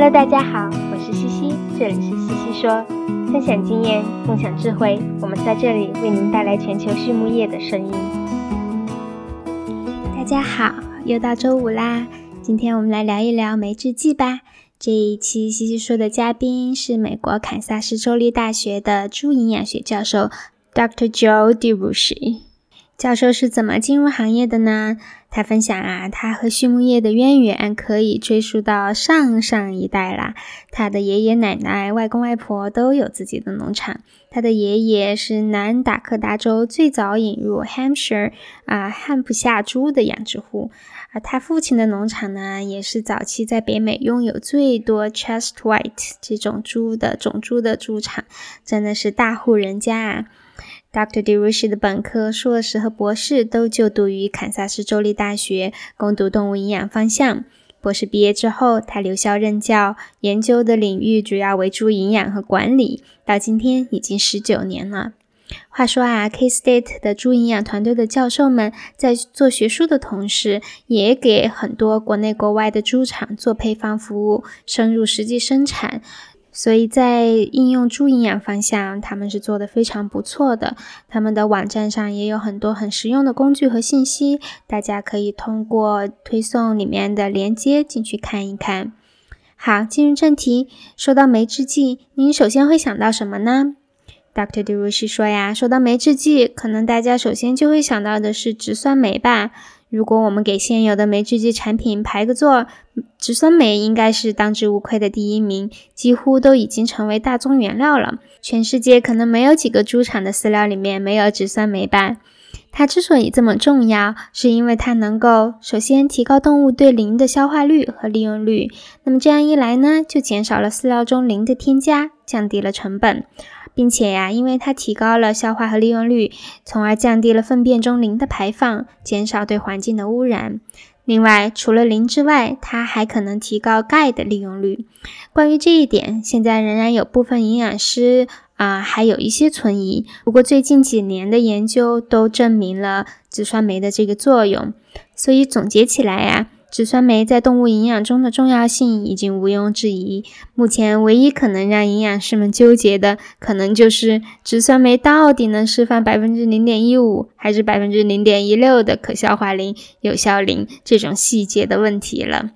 Hello，大家好，我是西西，这里是西西说，分享经验，共享智慧，我们在这里为您带来全球畜牧业的声音。大家好，又到周五啦，今天我们来聊一聊酶制剂吧。这一期西西说的嘉宾是美国堪萨斯州立大学的猪营养学教授 Dr. Joe DeRushi。教授是怎么进入行业的呢？他分享啊，他和畜牧业的渊源可以追溯到上上一代啦。他的爷爷奶奶、外公外婆都有自己的农场。他的爷爷是南达科达州最早引入 Hampshire 啊汉普夏猪的养殖户，而他父亲的农场呢，也是早期在北美拥有最多 Chest White 这种猪的种猪的猪场，真的是大户人家啊。Dr. DeRushi 的本科、硕士和博士都就读于堪萨斯州立大学，攻读动物营养方向。博士毕业之后，他留校任教，研究的领域主要为猪营养和管理，到今天已经十九年了。话说啊，K-State 的猪营养团队的教授们在做学术的同时，也给很多国内国外的猪场做配方服务，深入实际生产。所以在应用猪营养方向，他们是做的非常不错的。他们的网站上也有很多很实用的工具和信息，大家可以通过推送里面的链接进去看一看。好，进入正题，说到酶制剂，您首先会想到什么呢？Dr. DeRushi 说呀，说到酶制剂，可能大家首先就会想到的是植酸酶吧。如果我们给现有的酶制剂产品排个座，植酸酶应该是当之无愧的第一名，几乎都已经成为大宗原料了。全世界可能没有几个猪场的饲料里面没有植酸酶吧？它之所以这么重要，是因为它能够首先提高动物对磷的消化率和利用率。那么这样一来呢，就减少了饲料中磷的添加，降低了成本。并且呀，因为它提高了消化和利用率，从而降低了粪便中磷的排放，减少对环境的污染。另外，除了磷之外，它还可能提高钙的利用率。关于这一点，现在仍然有部分营养师啊，还有一些存疑。不过，最近几年的研究都证明了植酸酶的这个作用。所以总结起来呀。植酸酶在动物营养中的重要性已经毋庸置疑。目前唯一可能让营养师们纠结的，可能就是植酸酶到底能释放百分之零点一五，还是百分之零点一六的可消化磷、有效磷这种细节的问题了。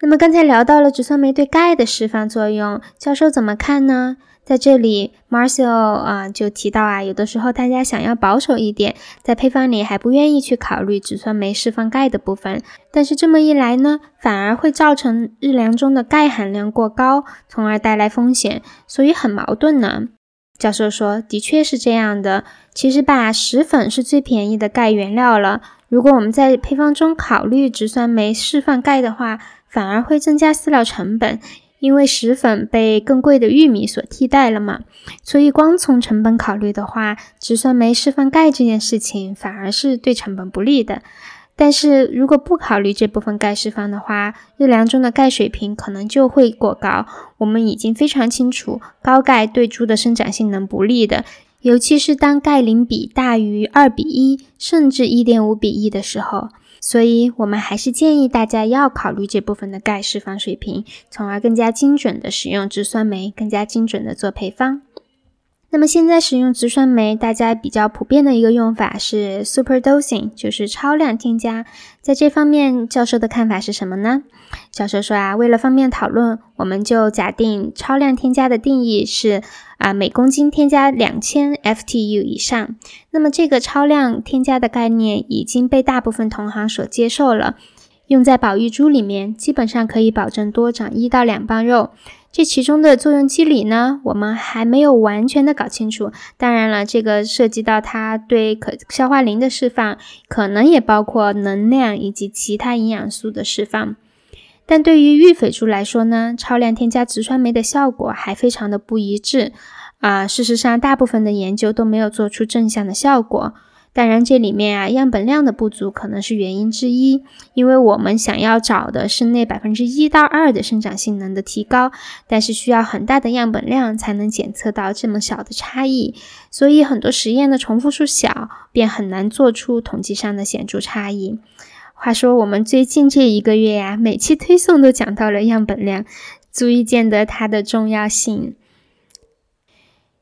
那么刚才聊到了植酸酶对钙的释放作用，教授怎么看呢？在这里，Marcel 啊就提到啊，有的时候大家想要保守一点，在配方里还不愿意去考虑植酸酶释放钙的部分，但是这么一来呢，反而会造成日粮中的钙含量过高，从而带来风险，所以很矛盾呢。教授说，的确是这样的。其实吧，石粉是最便宜的钙原料了。如果我们在配方中考虑植酸酶释放钙的话，反而会增加饲料成本。因为石粉被更贵的玉米所替代了嘛，所以光从成本考虑的话，植酸酶释放钙这件事情反而是对成本不利的。但是如果不考虑这部分钙释放的话，日粮中的钙水平可能就会过高。我们已经非常清楚，高钙对猪的生长性能不利的，尤其是当钙磷比大于二比一，甚至一点五比一的时候。所以，我们还是建议大家要考虑这部分的钙释放水平，从而更加精准的使用植酸酶，更加精准的做配方。那么现在使用植酸酶，大家比较普遍的一个用法是 super dosing，就是超量添加。在这方面，教授的看法是什么呢？教授说啊，为了方便讨论，我们就假定超量添加的定义是啊，每公斤添加两千 FTU 以上。那么这个超量添加的概念已经被大部分同行所接受了，用在保育猪里面，基本上可以保证多长一到两磅肉。这其中的作用机理呢，我们还没有完全的搞清楚。当然了，这个涉及到它对可消化磷的释放，可能也包括能量以及其他营养素的释放。但对于育肥猪来说呢，超量添加植酸酶的效果还非常的不一致啊。事实上，大部分的研究都没有做出正向的效果。当然，这里面啊，样本量的不足可能是原因之一，因为我们想要找的是那百分之一到二的生长性能的提高，但是需要很大的样本量才能检测到这么小的差异，所以很多实验的重复数小，便很难做出统计上的显著差异。话说我们最近这一个月呀，每期推送都讲到了样本量，足以见得它的重要性。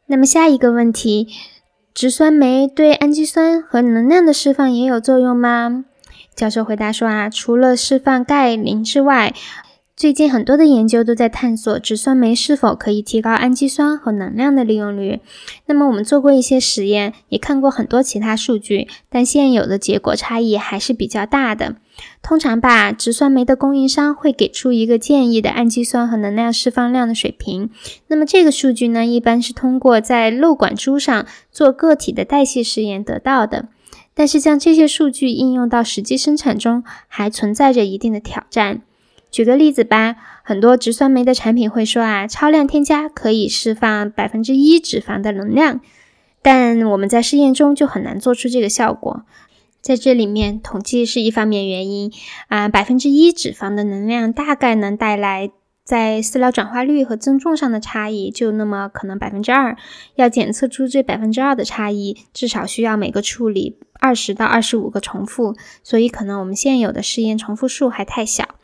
那么下一个问题，植酸酶对氨基酸和能量的释放也有作用吗？教授回答说啊，除了释放钙、磷之外，最近很多的研究都在探索植酸酶是否可以提高氨基酸和能量的利用率。那么我们做过一些实验，也看过很多其他数据，但现有的结果差异还是比较大的。通常吧，植酸酶的供应商会给出一个建议的氨基酸和能量释放量的水平。那么这个数据呢，一般是通过在漏管株上做个体的代谢实验得到的。但是将这些数据应用到实际生产中，还存在着一定的挑战。举个例子吧，很多植酸酶的产品会说啊，超量添加可以释放百分之一脂肪的能量，但我们在试验中就很难做出这个效果。在这里面，统计是一方面原因啊，百分之一脂肪的能量大概能带来在饲料转化率和增重上的差异，就那么可能百分之二。要检测出这百分之二的差异，至少需要每个处理二十到二十五个重复，所以可能我们现有的试验重复数还太小。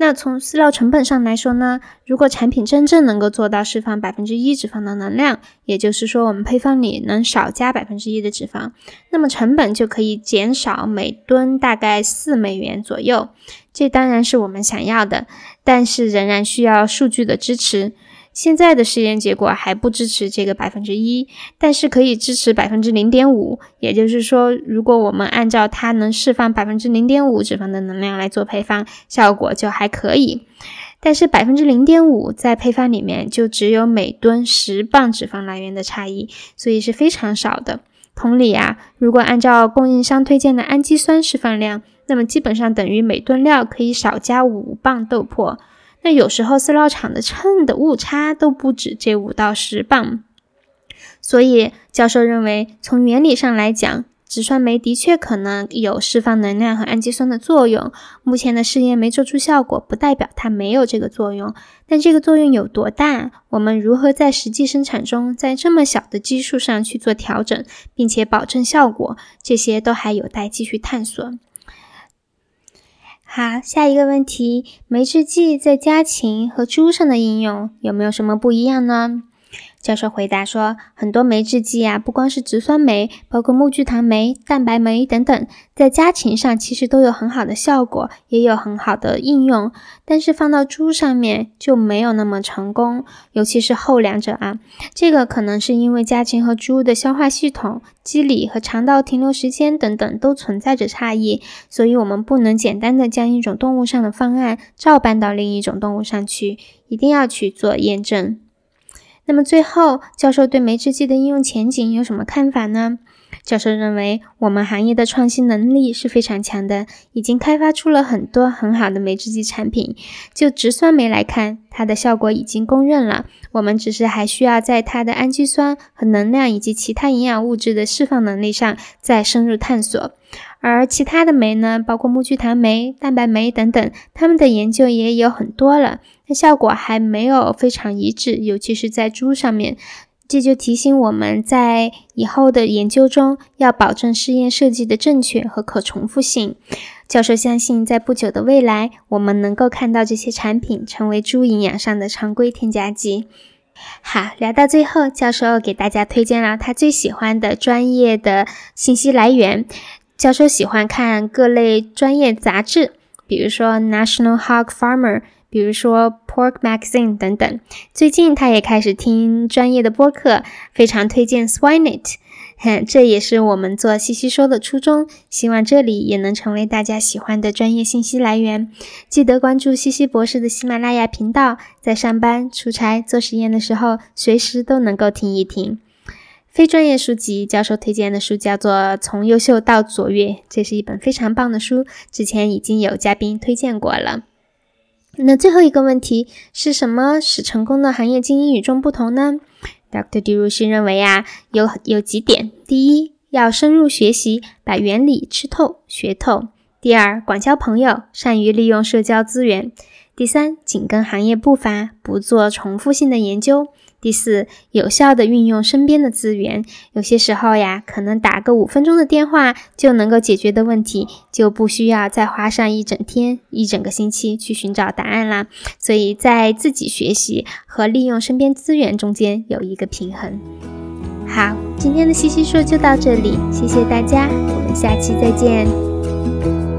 那从饲料成本上来说呢？如果产品真正能够做到释放百分之一脂肪的能量，也就是说我们配方里能少加百分之一的脂肪，那么成本就可以减少每吨大概四美元左右。这当然是我们想要的，但是仍然需要数据的支持。现在的试验结果还不支持这个百分之一，但是可以支持百分之零点五。也就是说，如果我们按照它能释放百分之零点五脂肪的能量来做配方，效果就还可以。但是百分之零点五在配方里面就只有每吨十磅脂肪来源的差异，所以是非常少的。同理啊，如果按照供应商推荐的氨基酸释放量，那么基本上等于每吨料可以少加五磅豆粕。那有时候饲料厂的秤的误差都不止这五到十磅，所以教授认为，从原理上来讲，植酸酶的确可能有释放能量和氨基酸的作用。目前的试验没做出效果，不代表它没有这个作用。但这个作用有多大？我们如何在实际生产中，在这么小的基数上去做调整，并且保证效果，这些都还有待继续探索。好，下一个问题，酶制剂在家禽和猪上的应用有没有什么不一样呢？教授回答说，很多酶制剂啊，不光是植酸酶，包括木聚糖酶、蛋白酶等等，在家禽上其实都有很好的效果，也有很好的应用。但是放到猪上面就没有那么成功，尤其是后两者啊。这个可能是因为家禽和猪的消化系统、机理和肠道停留时间等等都存在着差异，所以我们不能简单的将一种动物上的方案照搬到另一种动物上去，一定要去做验证。那么最后，教授对酶制剂的应用前景有什么看法呢？教授认为，我们行业的创新能力是非常强的，已经开发出了很多很好的酶制剂产品。就植酸酶来看，它的效果已经公认了，我们只是还需要在它的氨基酸和能量以及其他营养物质的释放能力上再深入探索。而其他的酶呢，包括木聚糖酶、蛋白酶等等，它们的研究也有很多了，但效果还没有非常一致，尤其是在猪上面。这就提醒我们在以后的研究中要保证试验设计的正确和可重复性。教授相信，在不久的未来，我们能够看到这些产品成为猪营养上的常规添加剂。好，聊到最后，教授给大家推荐了他最喜欢的专业的信息来源。教授喜欢看各类专业杂志，比如说 National Hog Farmer，比如说 Pork Magazine 等等。最近他也开始听专业的播客，非常推荐 Swinet。这也是我们做西西说的初衷，希望这里也能成为大家喜欢的专业信息来源。记得关注西西博士的喜马拉雅频道，在上班、出差、做实验的时候，随时都能够听一听。非专业书籍，教授推荐的书叫做《从优秀到卓越》，这是一本非常棒的书，之前已经有嘉宾推荐过了。那最后一个问题是什么使成功的行业精英与众不同呢？Dr. 迪鲁西认为啊，有有几点：第一，要深入学习，把原理吃透、学透；第二，广交朋友，善于利用社交资源；第三，紧跟行业步伐，不做重复性的研究。第四，有效的运用身边的资源。有些时候呀，可能打个五分钟的电话就能够解决的问题，就不需要再花上一整天、一整个星期去寻找答案啦。所以在自己学习和利用身边资源中间有一个平衡。好，今天的西西说就到这里，谢谢大家，我们下期再见。